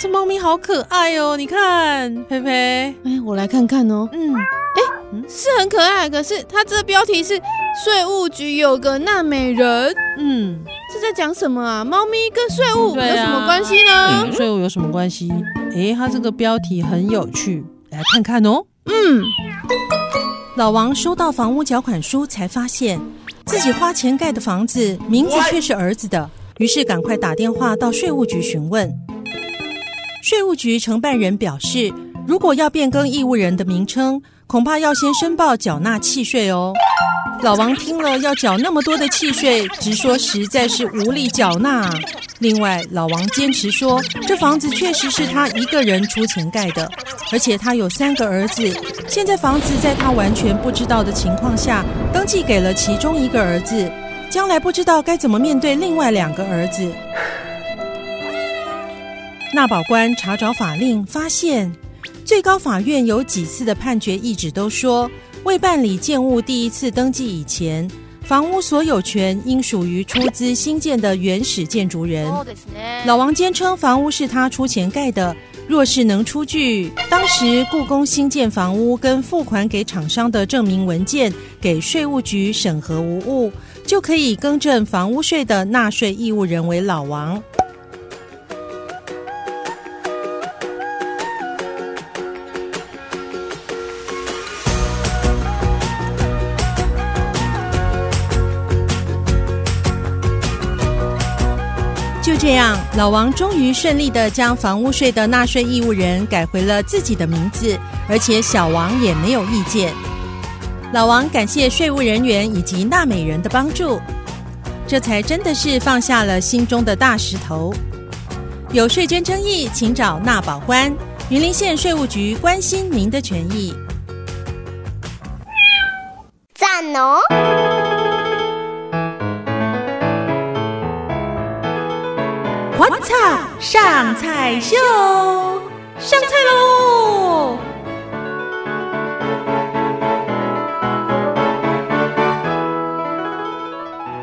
这猫咪好可爱哦！你看，佩佩，哎、欸，我来看看哦。嗯，哎、欸，是很可爱，可是它这标题是税务局有个纳美人。嗯，是在讲什么啊？猫咪跟税务有什么关系呢？税务有什么关系？哎、欸，它这个标题很有趣，来看看哦。嗯。老王收到房屋缴款书，才发现自己花钱盖的房子名字却是儿子的，于是赶快打电话到税务局询问。税务局承办人表示，如果要变更义务人的名称，恐怕要先申报缴纳契税哦。老王听了要缴那么多的契税，直说实在是无力缴纳。另外，老王坚持说，这房子确实是他一个人出钱盖的，而且他有三个儿子。现在房子在他完全不知道的情况下登记给了其中一个儿子，将来不知道该怎么面对另外两个儿子。纳保官查找法令，发现最高法院有几次的判决意旨都说，未办理建物第一次登记以前，房屋所有权应属于出资兴建的原始建筑人。老王坚称房屋是他出钱盖的，若是能出具当时故宫新建房屋跟付款给厂商的证明文件给税务局审核无误，就可以更正房屋税的纳税义务人为老王。这样，老王终于顺利地将房屋税的纳税义务人改回了自己的名字，而且小王也没有意见。老王感谢税务人员以及纳美人的帮助，这才真的是放下了心中的大石头。有税捐争议，请找纳保官。云林县税务局关心您的权益。赞哦！上菜秀，上菜喽！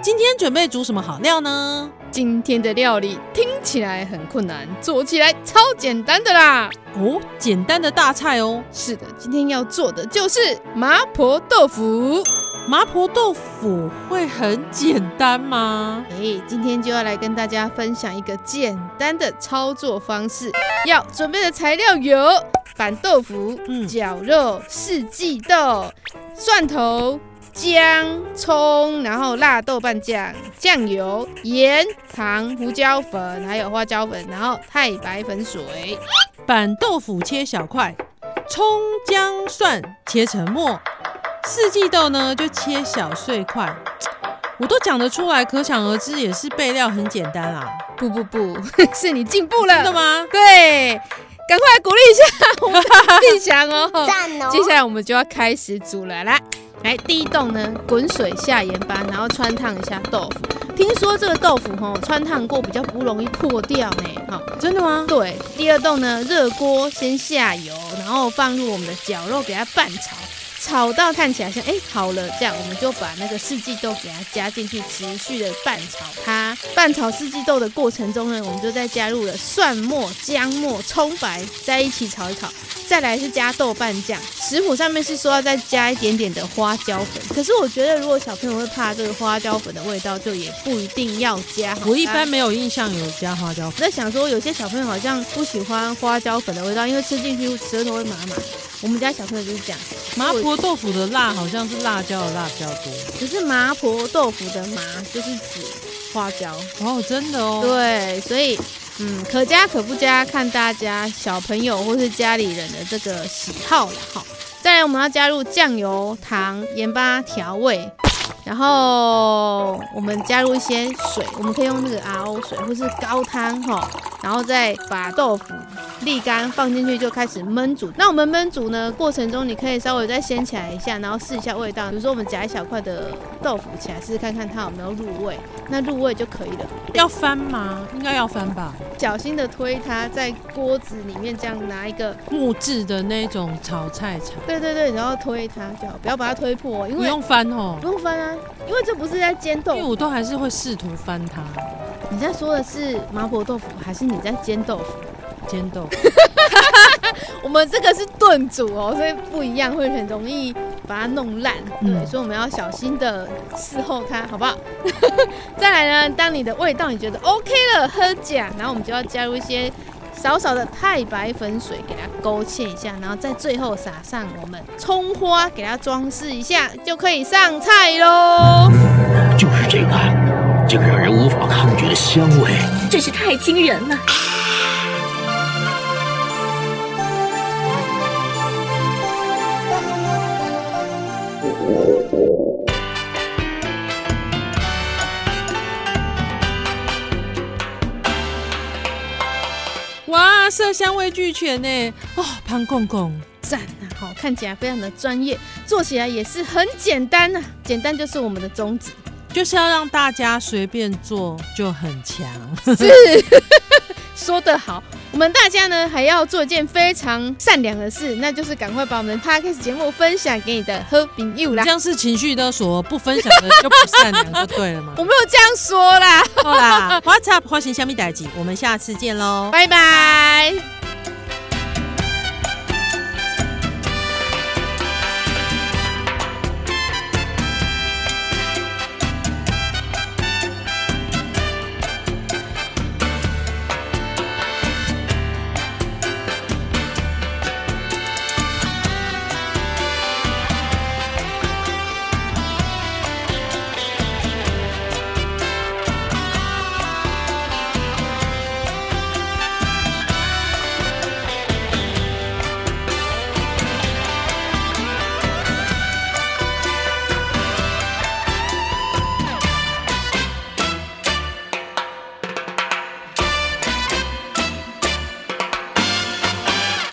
今天准备煮什么好料呢？今天的料理听起来很困难，做起来超简单的啦！哦，简单的大菜哦。是的，今天要做的就是麻婆豆腐。麻婆豆腐会很简单吗？诶，今天就要来跟大家分享一个简单的操作方式。要准备的材料有板豆腐、嗯、绞肉、四季豆、蒜头、姜、葱，然后辣豆瓣酱、酱油、盐、糖、胡椒粉，还有花椒粉，然后太白粉水。板豆腐切小块，葱、姜、蒜切成末。四季豆呢，就切小碎块，我都讲得出来，可想而知，也是备料很简单啊。不不不，是你进步了，真的吗？对，赶快来鼓励一下我们的立翔哦。赞哦！接下来我们就要开始煮了，来，来，第一动呢，滚水下盐巴，然后穿烫一下豆腐。听说这个豆腐吼，穿烫过比较不容易破掉呢。好，真的吗？对。第二动呢，热锅先下油，然后放入我们的绞肉，给它拌炒。炒到看起来像哎、欸、好了，这样我们就把那个四季豆给它加进去，持续的拌炒它。拌炒四季豆的过程中呢，我们就再加入了蒜末、姜末、葱白，在一起炒一炒。再来是加豆瓣酱，食谱上面是说要再加一点点的花椒粉，可是我觉得如果小朋友会怕这个花椒粉的味道，就也不一定要加。我一般没有印象有加花椒粉。我在想说，有些小朋友好像不喜欢花椒粉的味道，因为吃进去舌头会麻麻。我们家小朋友就是这样。麻婆豆腐的辣好像是辣椒的辣比较多，可是麻婆豆腐的麻就是指花椒哦，真的哦。对，所以嗯，可加可不加，看大家小朋友或是家里人的这个喜好了哈。再来，我们要加入酱油、糖、盐巴调味。然后我们加入一些水，我们可以用那个 RO 水或是高汤哈，然后再把豆腐沥干放进去就开始焖煮。那我们焖煮呢过程中，你可以稍微再掀起来一下，然后试一下味道。比如说我们夹一小块的豆腐起来试试看看它有没有入味，那入味就可以了。要翻吗？应该要翻吧。小心的推它在锅子里面，这样拿一个木质的那种炒菜铲。对对对，然后推它就好，不要把它推破，因为不用翻哦，不用翻啊。因为这不是在煎豆腐，因为我都还是会试图翻它。你在说的是麻婆豆腐，还是你在煎豆腐？煎豆腐。我们这个是炖煮哦，所以不一样，会很容易把它弄烂。对，嗯、所以我们要小心的伺候它，好不好？再来呢，当你的味道你觉得 OK 了，喝假，然后我们就要加入一些。少少的太白粉水给它勾芡一下，然后在最后撒上我们葱花，给它装饰一下，就可以上菜喽。就是这个，这个让人无法抗拒的香味，真是太惊人了。哇色香味俱全呢，哦，潘公公赞啊！好，看起来非常的专业，做起来也是很简单呐、啊，简单就是我们的宗旨，就是要让大家随便做就很强。是，说得好。我们大家呢还要做一件非常善良的事，那就是赶快把我们的 Podcast 节目分享给你的好朋友啦。这样是情绪勒索，不分享的就不善良，就对了嘛。我没有这样说啦。好啦，What's up？花型虾米代志，我们下次见喽，拜拜。